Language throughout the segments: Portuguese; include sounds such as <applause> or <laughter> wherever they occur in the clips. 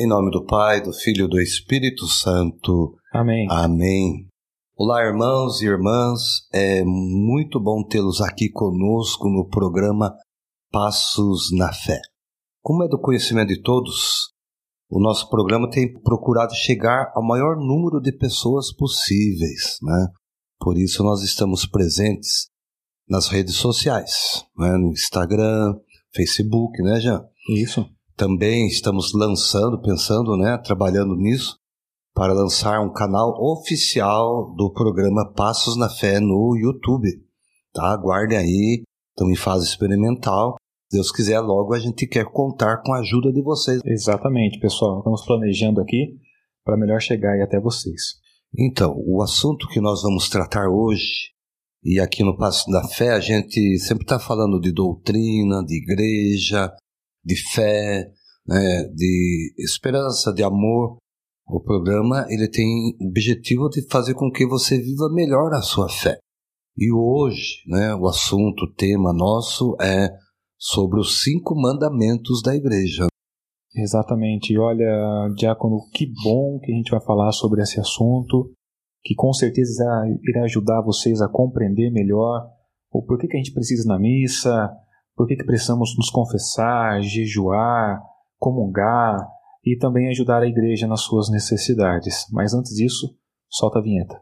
Em nome do Pai, do Filho e do Espírito Santo. Amém. Amém. Olá, irmãos e irmãs. É muito bom tê-los aqui conosco no programa Passos na Fé. Como é do conhecimento de todos, o nosso programa tem procurado chegar ao maior número de pessoas possíveis, né? Por isso nós estamos presentes nas redes sociais, né? no Instagram, Facebook, né, Jean? Isso. Também estamos lançando, pensando, né, trabalhando nisso, para lançar um canal oficial do programa Passos na Fé no YouTube. Tá? Aguardem aí, estamos em fase experimental. Se Deus quiser, logo a gente quer contar com a ajuda de vocês. Exatamente, pessoal. Estamos planejando aqui para melhor chegar aí até vocês. Então, o assunto que nós vamos tratar hoje, e aqui no Passo da Fé, a gente sempre está falando de doutrina, de igreja, de fé, né, de esperança, de amor. O programa ele tem o objetivo de fazer com que você viva melhor a sua fé. E hoje, né, o assunto, o tema nosso é sobre os cinco mandamentos da igreja. Exatamente. E olha, Diácono, que bom que a gente vai falar sobre esse assunto, que com certeza irá ajudar vocês a compreender melhor o porquê que a gente precisa ir na missa, por que precisamos nos confessar, jejuar, comungar e também ajudar a igreja nas suas necessidades. Mas antes disso, solta a vinheta.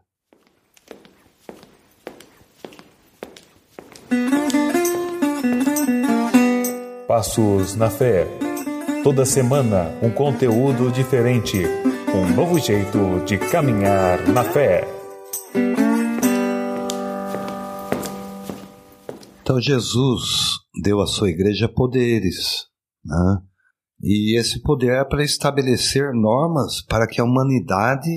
Passos na Fé. Toda semana um conteúdo diferente, um novo jeito de caminhar na fé. Então Jesus deu à sua igreja poderes, né? E esse poder é para estabelecer normas para que a humanidade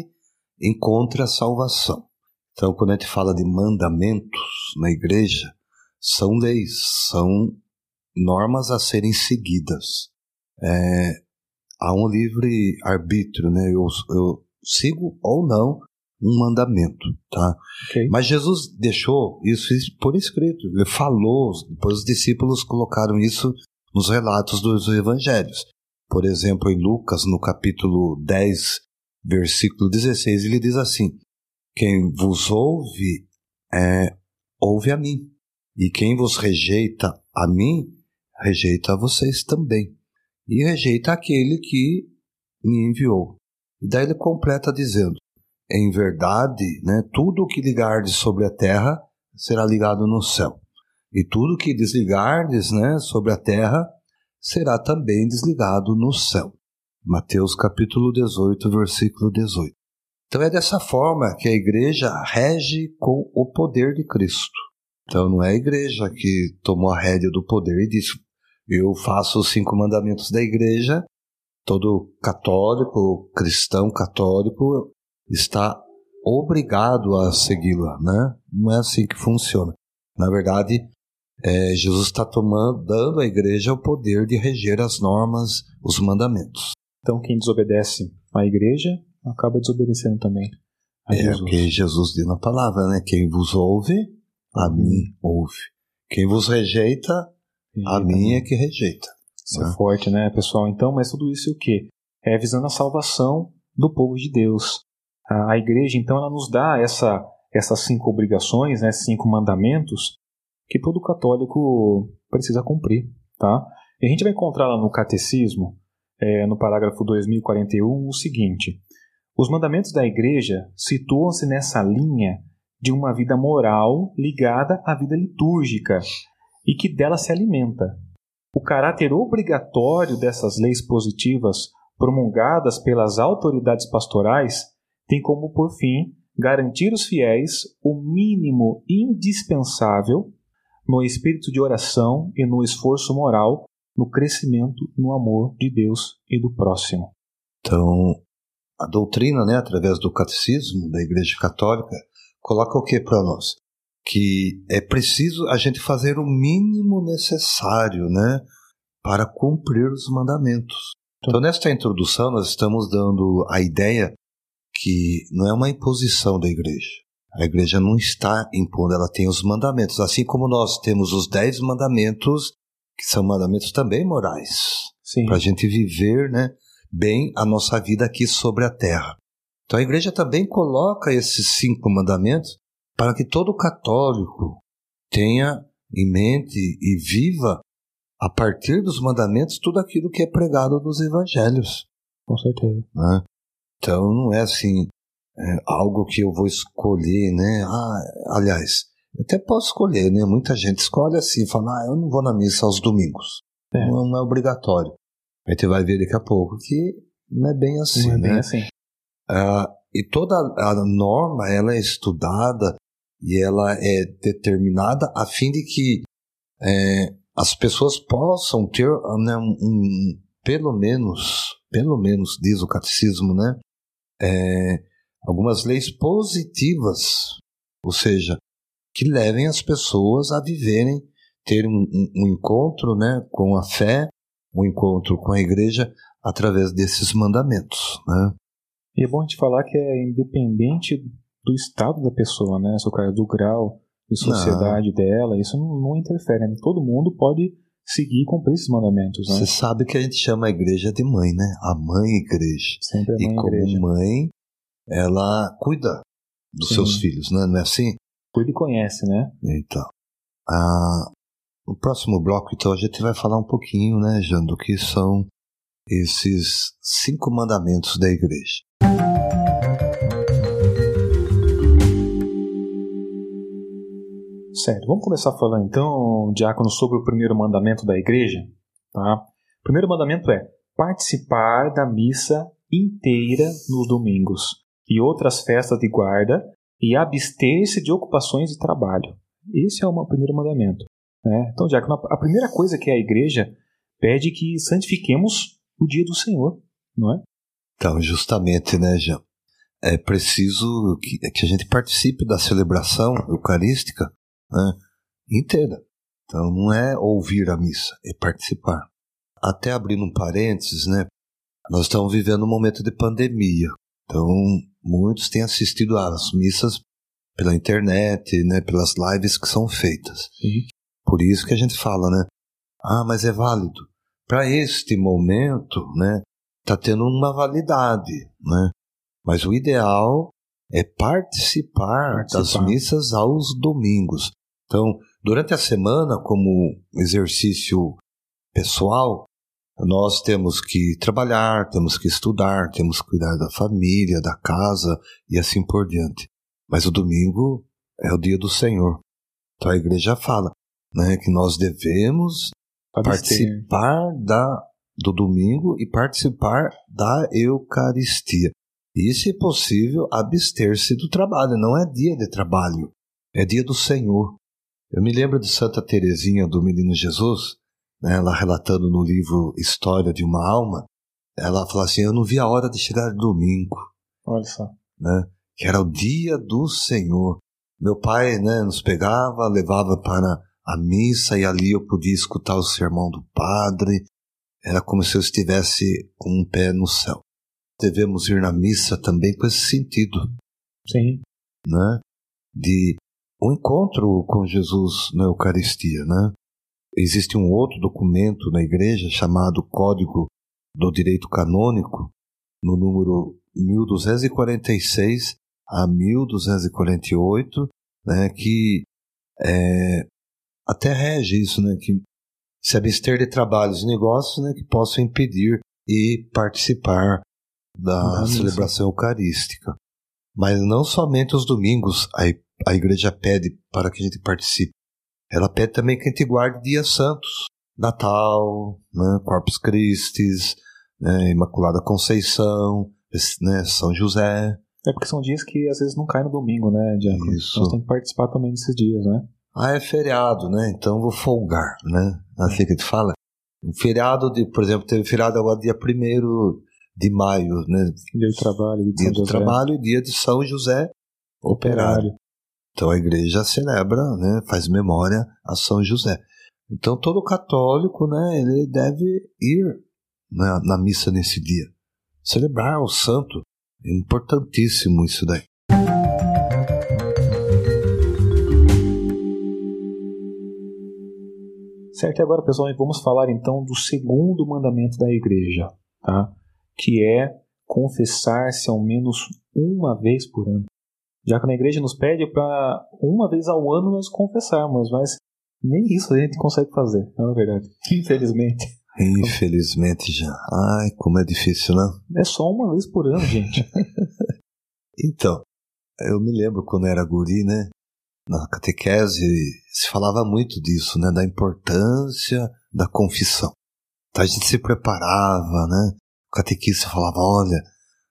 encontre a salvação. Então, quando a gente fala de mandamentos na igreja, são leis, são normas a serem seguidas. É, há um livre arbítrio, né? Eu, eu sigo ou não um mandamento, tá? Okay. Mas Jesus deixou isso por escrito. Ele falou, depois os discípulos colocaram isso nos relatos dos evangelhos. Por exemplo, em Lucas, no capítulo 10, versículo 16, ele diz assim: Quem vos ouve, é, ouve a mim, e quem vos rejeita a mim, rejeita a vocês também, e rejeita aquele que me enviou. E daí ele completa dizendo: Em verdade, né, tudo o que ligardes sobre a terra será ligado no céu, e tudo que desligardes né, sobre a terra será também desligado no céu. Mateus capítulo 18, versículo 18. Então é dessa forma que a igreja rege com o poder de Cristo. Então não é a igreja que tomou a rédea do poder e disse: Eu faço os cinco mandamentos da igreja. Todo católico, cristão católico, está obrigado a segui-la, né? Não é assim que funciona. Na verdade, é, Jesus está tomando, dando à igreja o poder de reger as normas, os mandamentos. Então, quem desobedece à igreja acaba desobedecendo também a é o que Jesus diz na palavra, né? Quem vos ouve, a mim ouve. Quem vos rejeita, a mim é que rejeita. Isso é né? forte, né, pessoal? Então, mas tudo isso é o quê? É visando a salvação do povo de Deus. A, a igreja, então, ela nos dá essa, essas cinco obrigações, né, cinco mandamentos, que todo católico precisa cumprir, tá? E a gente vai encontrar lá no Catecismo, é, no parágrafo 2041, o seguinte: os mandamentos da igreja situam-se nessa linha de uma vida moral ligada à vida litúrgica e que dela se alimenta. O caráter obrigatório dessas leis positivas promulgadas pelas autoridades pastorais tem como, por fim, garantir os fiéis o mínimo indispensável no espírito de oração e no esforço moral, no crescimento no amor de Deus e do próximo. Então, a doutrina, né, através do catecismo da Igreja Católica, coloca o que para nós? Que é preciso a gente fazer o mínimo necessário, né, para cumprir os mandamentos. Então, nesta introdução, nós estamos dando a ideia que não é uma imposição da igreja. A igreja não está impondo, ela tem os mandamentos. Assim como nós temos os dez mandamentos, que são mandamentos também morais, para a gente viver, né, bem a nossa vida aqui sobre a terra. Então a igreja também coloca esses cinco mandamentos para que todo católico tenha em mente e viva a partir dos mandamentos tudo aquilo que é pregado nos evangelhos. Com certeza. Né? Então não é assim é, algo que eu vou escolher, né? Ah, aliás, eu até posso escolher, né? Muita gente escolhe assim, fala, ah, eu não vou na missa aos domingos. É. Não, não, é obrigatório. Aí você vai ver daqui a pouco que não é bem assim, não é né? Bem assim. Ah, e toda a norma ela é estudada e ela é determinada a fim de que é, as pessoas possam ter né, um, um, pelo menos, pelo menos diz o catecismo, né, é, algumas leis positivas, ou seja, que levem as pessoas a viverem, ter um, um encontro né, com a fé, um encontro com a igreja através desses mandamentos. Né? E é bom te falar que é independente do estado da pessoa, né? Se o cara é do grau de sociedade não. dela, isso não, não interfere. Né? Todo mundo pode seguir e cumprir esses mandamentos. Né? Você sabe que a gente chama a igreja de mãe, né? A mãe igreja. Sempre a mãe e como igreja. mãe, ela cuida dos Sim. seus filhos, né? não é assim? Cuida e conhece, né? Então. Ah, no próximo bloco, então, a gente vai falar um pouquinho, né, Jean, do que são esses cinco mandamentos da igreja. Certo, vamos começar falando então, Diácono, sobre o primeiro mandamento da igreja. Tá? O primeiro mandamento é participar da missa inteira nos domingos e outras festas de guarda e abster-se de ocupações de trabalho. Esse é o primeiro mandamento. Né? Então, Diácono, a primeira coisa que a igreja pede que santifiquemos o dia do Senhor, não é? Então, justamente, né, Jean? É preciso que, que a gente participe da celebração eucarística né, inteira. Então não é ouvir a missa, é participar. Até abrindo um parênteses, né? Nós estamos vivendo um momento de pandemia. Então muitos têm assistido às missas pela internet, né, pelas lives que são feitas. Sim. Por isso que a gente fala, né? Ah, mas é válido. Para este momento, né, tá tendo uma validade, né? Mas o ideal é participar, participar, das missas aos domingos. Então, durante a semana, como exercício pessoal, nós temos que trabalhar, temos que estudar, temos que cuidar da família, da casa e assim por diante. Mas o domingo é o dia do Senhor. Então a igreja fala né, que nós devemos participar da, do domingo e participar da Eucaristia. E, se possível, abster-se do trabalho. Não é dia de trabalho, é dia do Senhor. Eu me lembro de Santa Teresinha do Menino Jesus, né, ela relatando no livro História de uma Alma, ela fala assim: Eu não vi a hora de chegar domingo. Olha só. Né, que era o dia do Senhor. Meu pai né, nos pegava, levava para a missa e ali eu podia escutar o sermão do padre. Era como se eu estivesse com um pé no céu. Devemos ir na missa também com esse sentido. Sim. Né? De o encontro com Jesus na Eucaristia, né? Existe um outro documento na igreja chamado Código do Direito Canônico, no número 1246 a 1248, né, que é, até rege isso, né, que se abster de trabalhos e negócios né, que possam impedir e participar da celebração eucarística. Mas não somente os domingos, a a igreja pede para que a gente participe. Ela pede também que a gente guarde dias santos. Natal, né, Corpus Christi, né, Imaculada Conceição, né, São José. É porque são dias que às vezes não caem no domingo, né, Diácono? Isso. Nós temos que participar também desses dias, né? Ah, é feriado, né? Então vou folgar, né? Assim que a gente fala. Um feriado, de, por exemplo, teve feriado agora dia 1 de maio, né? Dia do trabalho, dia, dia do trabalho e dia de São José Operário. Operário. Então a igreja celebra, né, faz memória a São José. Então todo católico, né, ele deve ir na, na missa nesse dia, celebrar o santo. É importantíssimo isso daí. Certo, e agora, pessoal, vamos falar então do segundo mandamento da igreja, tá? que é confessar-se ao menos uma vez por ano. Já que na igreja nos pede para uma vez ao ano nós confessarmos, mas nem isso a gente consegue fazer, não é verdade? Infelizmente. Infelizmente já. Ai, como é difícil, né? É só uma vez por ano, gente. <laughs> então, eu me lembro quando era guri, né? Na catequese se falava muito disso, né? Da importância da confissão. Então a gente se preparava, né? O catequista falava, olha,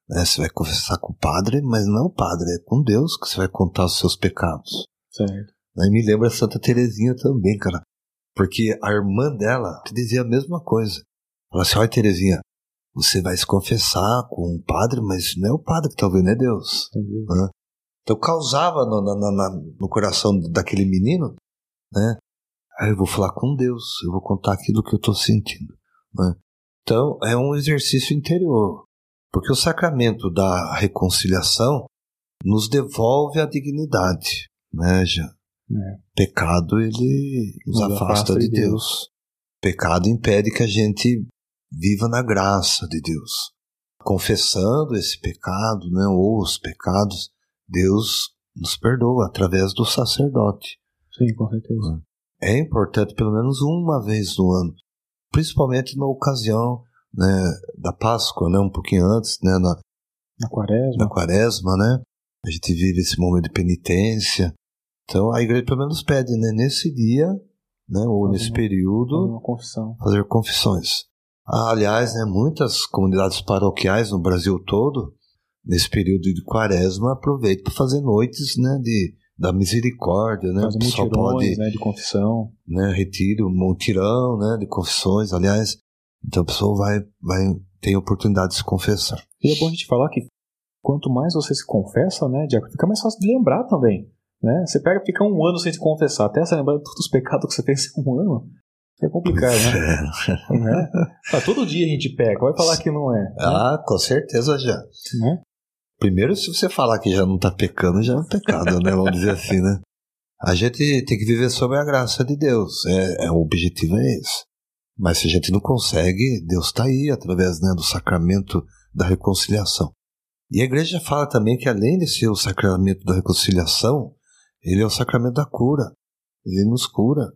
né, você vai confessar com o padre, mas não é o padre, é com Deus que você vai contar os seus pecados. Certo. Aí me lembra Santa Terezinha também, cara. Porque a irmã dela dizia a mesma coisa. Ela assim, olha Terezinha, você vai se confessar com o padre, mas não é o padre que está ouvindo, é Deus. Né? Então causava no, no, no, no, coração daquele menino, né? Aí eu vou falar com Deus, eu vou contar aquilo que eu estou sentindo. Né? Então é um exercício interior, porque o sacramento da reconciliação nos devolve a dignidade, né, já? É. Pecado ele nos, nos afasta, afasta, de Deus. Deus. Pecado impede que a gente viva na graça de Deus. Confessando esse pecado, né, ou os pecados, Deus nos perdoa através do sacerdote. Sim, com certeza. É importante pelo menos uma vez no ano, principalmente na ocasião né, da Páscoa, né, um pouquinho antes, né, na, na quaresma. Na quaresma, né? A gente vive esse momento de penitência. Então a igreja pelo menos pede, né, nesse dia, né, ou fazer nesse uma, período, confissão. fazer confissões. Ah, aliás, né, muitas comunidades paroquiais no Brasil todo, nesse período de quaresma, aproveitam para fazer noites né, de, da misericórdia, né? Faz o pessoal pode, né, de confissão. Né, retiro, mutirão né, de confissões, aliás. Então a pessoa vai, vai ter oportunidade de se confessar. E é bom a gente falar que quanto mais você se confessa, né, Diaco, fica mais fácil de lembrar também. Né? Você pega, fica um ano sem se confessar, até você lembrar de todos os pecados que você fez em um ano. É complicado, né? <laughs> Né? Ah, todo dia a gente pega, vai falar que não é. Né? Ah, com certeza já. Né? Primeiro, se você falar que já não está pecando, já é um pecado, né? Vamos dizer assim, né? A gente tem que viver sob a graça de Deus. É, é, o objetivo é esse. Mas se a gente não consegue, Deus está aí através né, do sacramento da reconciliação. E a igreja fala também que além de ser o sacramento da reconciliação, ele é o sacramento da cura. Ele nos cura.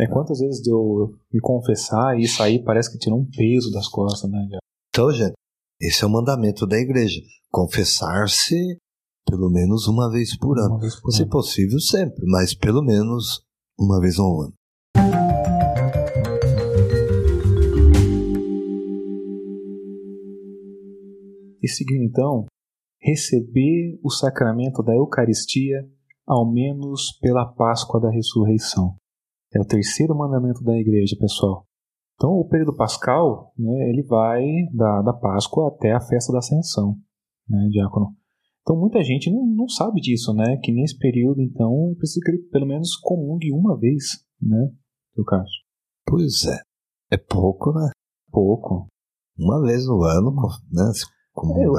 É quantas vezes de eu me confessar e sair parece que tirou um peso das costas, né? Então, gente, esse é o mandamento da igreja. Confessar-se pelo menos uma vez por ano. Vez por Se ano. possível, sempre, mas pelo menos uma vez ao ano. E seguindo então, receber o sacramento da Eucaristia ao menos pela Páscoa da ressurreição. É o terceiro mandamento da igreja, pessoal. Então, o período pascal, né, ele vai da, da Páscoa até a festa da Ascensão, né, diácono? Então, muita gente não, não sabe disso, né? Que nesse período, então, é preciso que ele pelo menos comungue uma vez, né, no caso. Pois é. É pouco, né? Pouco. Uma vez no ano, né?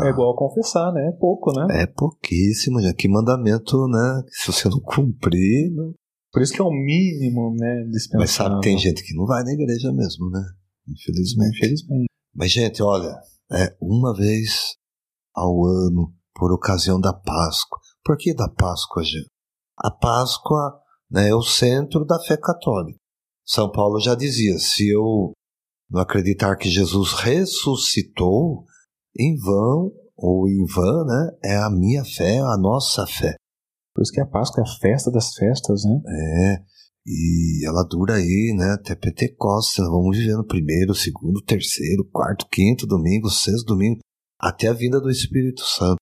É, é, igual confessar, né? É pouco, né? É pouquíssimo, já que mandamento, né? Se você não cumprir. Não... Por isso que é o mínimo, né? Dispensável. Mas sabe, tem gente que não vai na igreja mesmo, né? Infelizmente. Infelizmente. Mas, gente, olha, é uma vez ao ano, por ocasião da Páscoa. Por que da Páscoa, gente? A Páscoa né, é o centro da fé católica. São Paulo já dizia: se eu não acreditar que Jesus ressuscitou, em vão ou em vão, né? É a minha fé, a nossa fé. Por isso que a Páscoa é a festa das festas, né? É. E ela dura aí, né, até Pentecostes. Nós vamos vivendo primeiro, segundo, terceiro, quarto, quinto domingo, sexto domingo, até a vinda do Espírito Santo.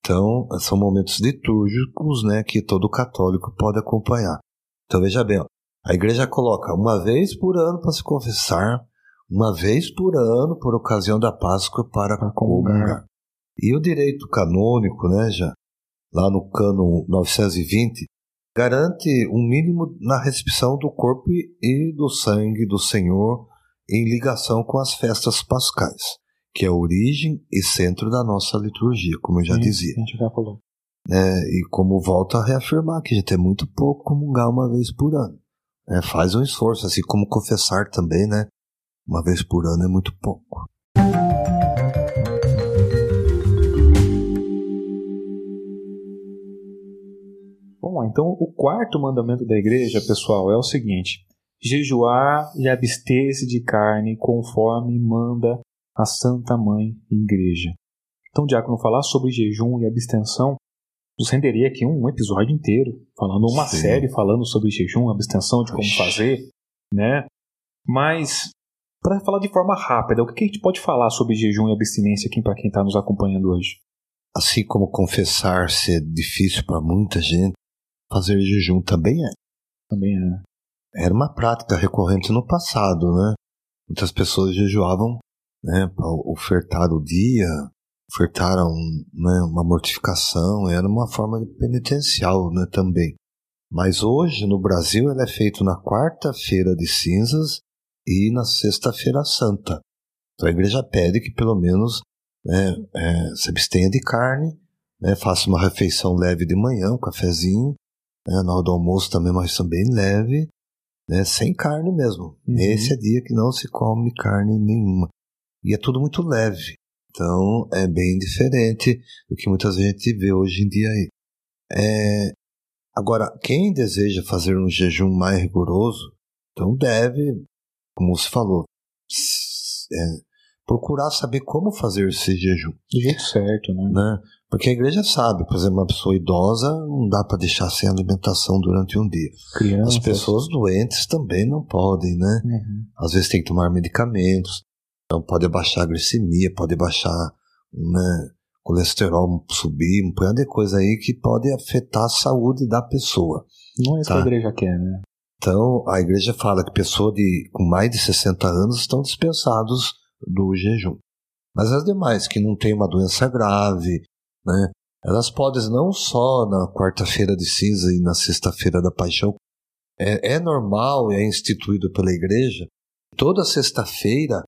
Então, são momentos litúrgicos, né, que todo católico pode acompanhar. Então, veja bem, ó, a igreja coloca uma vez por ano para se confessar, uma vez por ano, por ocasião da Páscoa, para comungar. E o direito canônico, né, já, lá no cano 920, garante um mínimo na recepção do corpo e do sangue do Senhor em ligação com as festas pascais, que é a origem e centro da nossa liturgia, como eu já Sim, dizia. A gente já falou. É, e como volta a reafirmar que a gente é muito pouco comungar uma vez por ano. É, faz um esforço, assim como confessar também, né? Uma vez por ano é muito pouco. Bom, então o quarto mandamento da igreja, pessoal, é o seguinte: jejuar e abster-se de carne conforme manda a Santa Mãe Igreja. Então, Diácono, falar sobre jejum e abstenção nos renderia aqui um episódio inteiro, falando uma Sim. série falando sobre jejum, abstenção, de como Oxi. fazer, né? Mas para falar de forma rápida, o que a gente pode falar sobre jejum e abstinência aqui para quem está nos acompanhando hoje? Assim como confessar ser difícil para muita gente, fazer jejum também é. Também é. Era uma prática recorrente no passado, né? Muitas pessoas jejuavam né, para ofertar o dia, ofertar um, né, uma mortificação, era uma forma penitencial né, também. Mas hoje, no Brasil, ela é feita na quarta-feira de cinzas e na sexta-feira santa. Então a igreja pede que pelo menos né, é, se abstenha de carne, né, faça uma refeição leve de manhã, um cafezinho, né, na hora do almoço também uma refeição bem leve, né, sem carne mesmo. Uhum. Esse é dia que não se come carne nenhuma. E é tudo muito leve. Então é bem diferente do que muita gente vê hoje em dia aí. É, agora, quem deseja fazer um jejum mais rigoroso, então deve, como você falou, é, procurar saber como fazer esse jejum. Do jeito certo, né? né? Porque a igreja sabe, por exemplo, uma pessoa idosa não dá para deixar sem alimentação durante um dia. Crianças. As pessoas doentes também não podem, né? Uhum. Às vezes tem que tomar medicamentos. Então pode baixar a glicemia, pode baixar né, colesterol subir, um punhado de coisa aí que pode afetar a saúde da pessoa. Não é isso tá? que a igreja quer, né? Então a igreja fala que pessoas de, com mais de 60 anos estão dispensados do jejum. Mas as demais que não têm uma doença grave, né, elas podem não só na quarta-feira de cinza e na sexta-feira da paixão. É, é normal, é instituído pela igreja, toda sexta-feira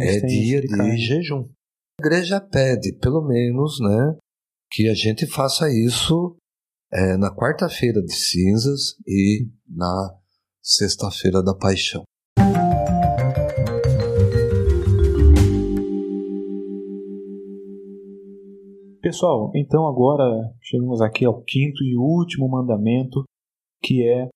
é dia de, de jejum. A igreja pede, pelo menos, né, que a gente faça isso é, na quarta-feira de cinzas e na sexta-feira da paixão. Pessoal, então agora chegamos aqui ao quinto e último mandamento, que é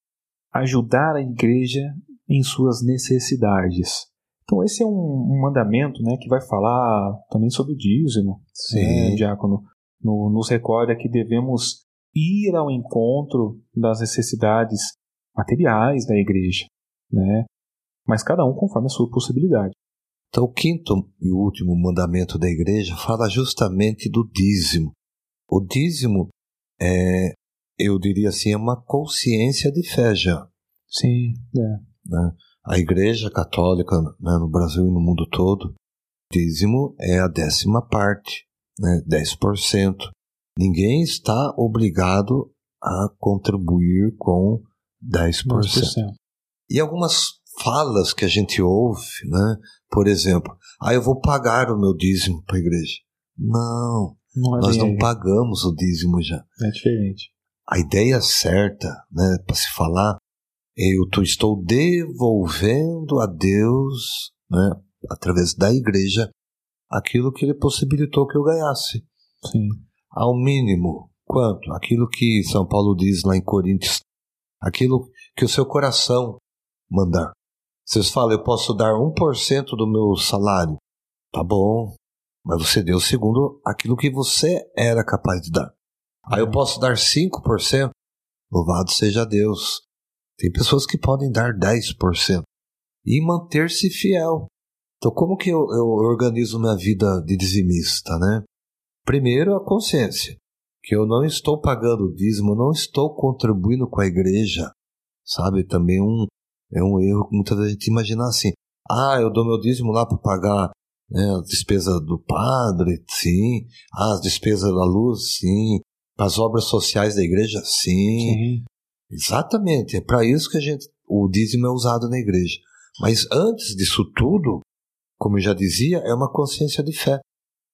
ajudar a igreja em suas necessidades. Então esse é um, um mandamento né, que vai falar também sobre o dízimo. Sim. Né, diácono, no, nos recorda que devemos ir ao encontro das necessidades materiais da igreja, né? mas cada um conforme a sua possibilidade. Então, o quinto e último mandamento da igreja fala justamente do dízimo. O dízimo é, eu diria assim, é uma consciência de fé já. Sim, é. Né? A Igreja Católica né, no Brasil e no mundo todo, dízimo é a décima parte, né, 10%. Ninguém está obrigado a contribuir com 10%. 10%. E algumas falas que a gente ouve, né, por exemplo, ah, eu vou pagar o meu dízimo para a igreja. Não, não é nós não pagamos o dízimo já. É diferente. A ideia certa, né, para se falar, eu estou devolvendo a Deus, né, através da igreja, aquilo que ele possibilitou que eu ganhasse. Sim. Ao mínimo, quanto? Aquilo que São Paulo diz lá em Coríntios, aquilo que o seu coração mandar. Vocês falam, eu posso dar 1% do meu salário. Tá bom, mas você deu segundo aquilo que você era capaz de dar. Aí eu posso dar 5%. Louvado seja Deus. Tem pessoas que podem dar 10% e manter-se fiel. Então, como que eu, eu organizo minha vida de dizimista, né? Primeiro, a consciência, que eu não estou pagando o dízimo, não estou contribuindo com a igreja, sabe? Também um, é um erro que muitas vezes a gente imagina assim: ah, eu dou meu dízimo lá para pagar né, as despesas do padre, sim, ah, as despesas da luz, sim, as obras sociais da igreja, sim. sim. Exatamente, é para isso que a gente, o dízimo é usado na igreja. Mas antes disso tudo, como eu já dizia, é uma consciência de fé.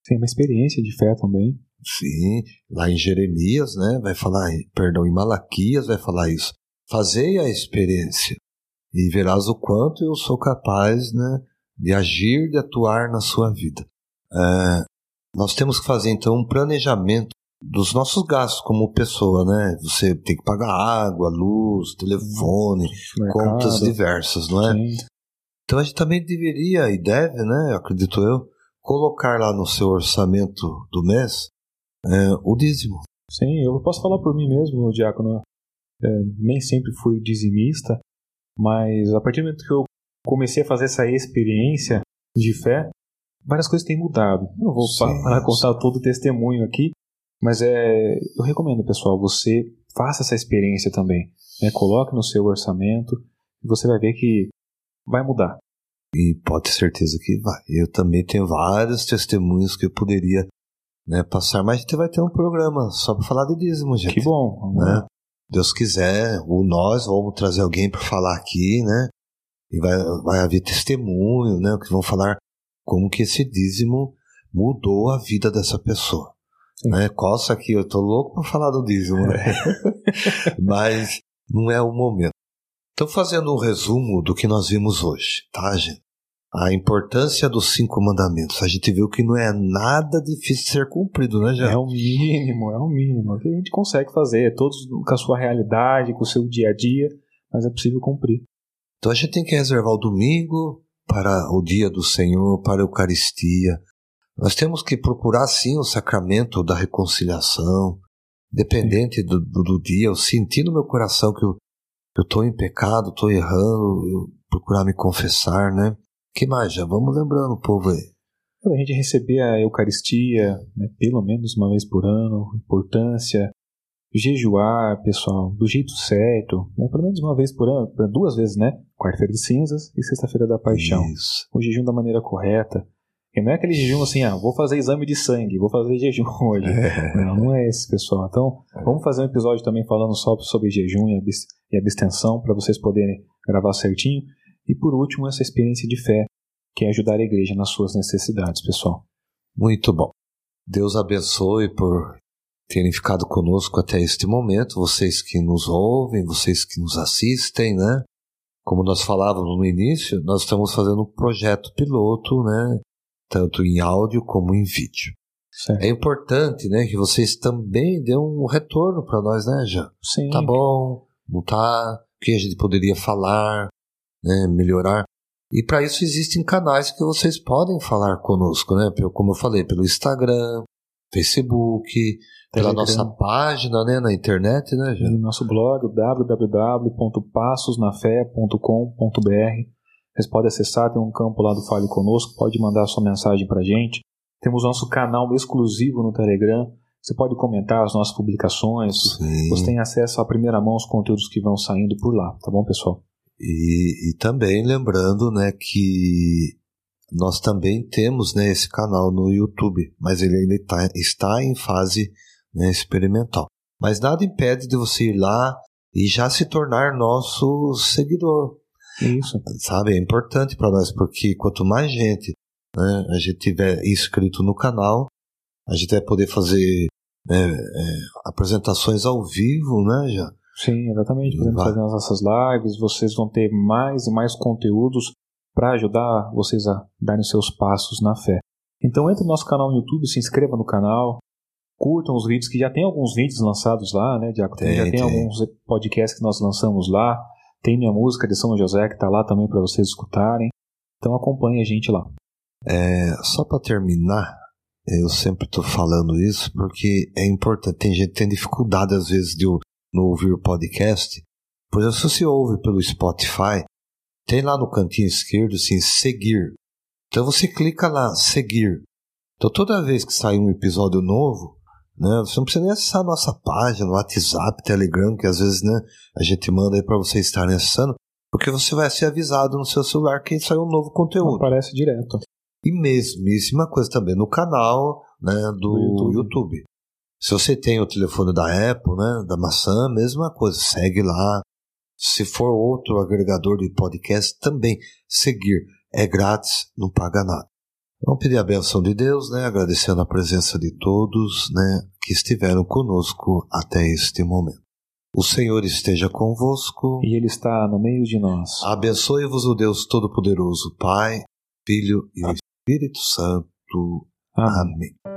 Sim, uma experiência de fé também. Sim, lá em Jeremias, né, vai falar, perdão, em Malaquias vai falar isso. Fazei a experiência e verás o quanto eu sou capaz, né, de agir, de atuar na sua vida. É, nós temos que fazer então um planejamento dos nossos gastos como pessoa, né? Você tem que pagar água, luz, telefone, Mercado. contas diversas, não é? Sim. Então a gente também deveria e deve, né? Acredito eu, colocar lá no seu orçamento do mês é, o dízimo. Sim, eu posso falar por mim mesmo, Diácono. É, nem sempre fui dizimista, mas a partir do momento que eu comecei a fazer essa experiência de fé, várias coisas têm mudado. Eu não vou Sim, falar, <laughs> contar todo o testemunho aqui, mas é, eu recomendo, pessoal, você faça essa experiência também. Né? Coloque no seu orçamento e você vai ver que vai mudar. E pode ter certeza que vai. Eu também tenho vários testemunhos que eu poderia né, passar, mas a gente vai ter um programa só para falar de dízimo, gente. Que bom. Né? Deus quiser, ou nós vamos trazer alguém para falar aqui, né? E vai, vai haver testemunho, né? Que vão falar como que esse dízimo mudou a vida dessa pessoa. Sim. Né? Coça aqui, eu tô louco para falar do dízimo, né? <laughs> <laughs> Mas não é o momento. Então, fazendo um resumo do que nós vimos hoje, tá, gente? A importância dos cinco mandamentos. A gente viu que não é nada difícil de ser cumprido, né, É já? o mínimo, é o mínimo que a gente consegue fazer, todos com a sua realidade, com o seu dia a dia, mas é possível cumprir. Então a gente tem que reservar o domingo para o dia do Senhor, para a Eucaristia. Nós temos que procurar sim o sacramento da reconciliação, dependente do, do, do dia. Eu senti no meu coração que eu estou em pecado, estou errando, eu procurar me confessar, né? Que mais? Já vamos lembrando o povo aí. A gente receber a Eucaristia, né, pelo menos uma vez por ano, importância, jejuar, pessoal, do jeito certo, né, pelo menos uma vez por ano, duas vezes, né? Quarta-feira de cinzas e sexta-feira da paixão. Isso. O jejum da maneira correta. E não é aquele jejum assim, ah, vou fazer exame de sangue, vou fazer jejum <laughs> hoje. Não, não é esse, pessoal. Então, vamos fazer um episódio também falando só sobre jejum e e abstenção, para vocês poderem gravar certinho. E por último, essa experiência de fé, que é ajudar a igreja nas suas necessidades, pessoal. Muito bom. Deus abençoe por terem ficado conosco até este momento, vocês que nos ouvem, vocês que nos assistem, né? Como nós falávamos no início, nós estamos fazendo um projeto piloto, né? Tanto em áudio como em vídeo. Certo? É importante, né, que vocês também dêem um retorno para nós, né, Jean? Sim. Tá bom, não tá? O que a gente poderia falar, né, melhorar? E para isso existem canais que vocês podem falar conosco, né? Como eu falei, pelo Instagram, Facebook, pela Telegram. nossa página, né, na internet, né, Jean? no nosso blog, www.passosnafé.com.br. Vocês podem acessar, tem um campo lá do Fale Conosco, pode mandar sua mensagem pra gente. Temos nosso canal exclusivo no Telegram. Você pode comentar as nossas publicações. Sim. Você tem acesso à primeira mão aos conteúdos que vão saindo por lá, tá bom, pessoal? E, e também lembrando, né, que nós também temos, né, esse canal no YouTube, mas ele ainda tá- está em fase né, experimental. Mas nada impede de você ir lá e já se tornar nosso seguidor, Isso. sabe? É importante para nós, porque quanto mais gente né, a gente tiver inscrito no canal, a gente vai poder fazer né, é, apresentações ao vivo, né, já? Sim, exatamente. Podemos fazer as nossas lives, vocês vão ter mais e mais conteúdos para ajudar vocês a darem os seus passos na fé. Então entre no nosso canal no YouTube, se inscreva no canal, curtam os vídeos, que já tem alguns vídeos lançados lá, né, Diaco? Tem, já tem, tem. alguns podcasts que nós lançamos lá. Tem minha música de São José que está lá também para vocês escutarem. Então acompanhe a gente lá. É, só para terminar, eu sempre estou falando isso porque é importante. Tem gente que tem dificuldade às vezes de não ouvir o podcast. Exemplo, se você ouve pelo Spotify, tem lá no cantinho esquerdo assim, seguir. Então você clica lá, seguir. Então toda vez que sair um episódio novo, né, você não precisa nem acessar a nossa página, no WhatsApp, Telegram, que às vezes né, a gente manda aí para vocês estarem acessando, porque você vai ser avisado no seu celular que saiu um novo conteúdo. Aparece direto. E mesmíssima coisa também no canal né, do, Do YouTube. YouTube. Se você tem o telefone da Apple, né, da maçã, mesma coisa, segue lá. Se for outro agregador de podcast, também seguir. É grátis, não paga nada. Vamos pedir a benção de Deus, né, agradecendo a presença de todos né, que estiveram conosco até este momento. O Senhor esteja convosco. E ele está no meio de nós. Abençoe-vos o Deus Todo-Poderoso, Pai, Filho e Espírito Santo. Amém. Amém.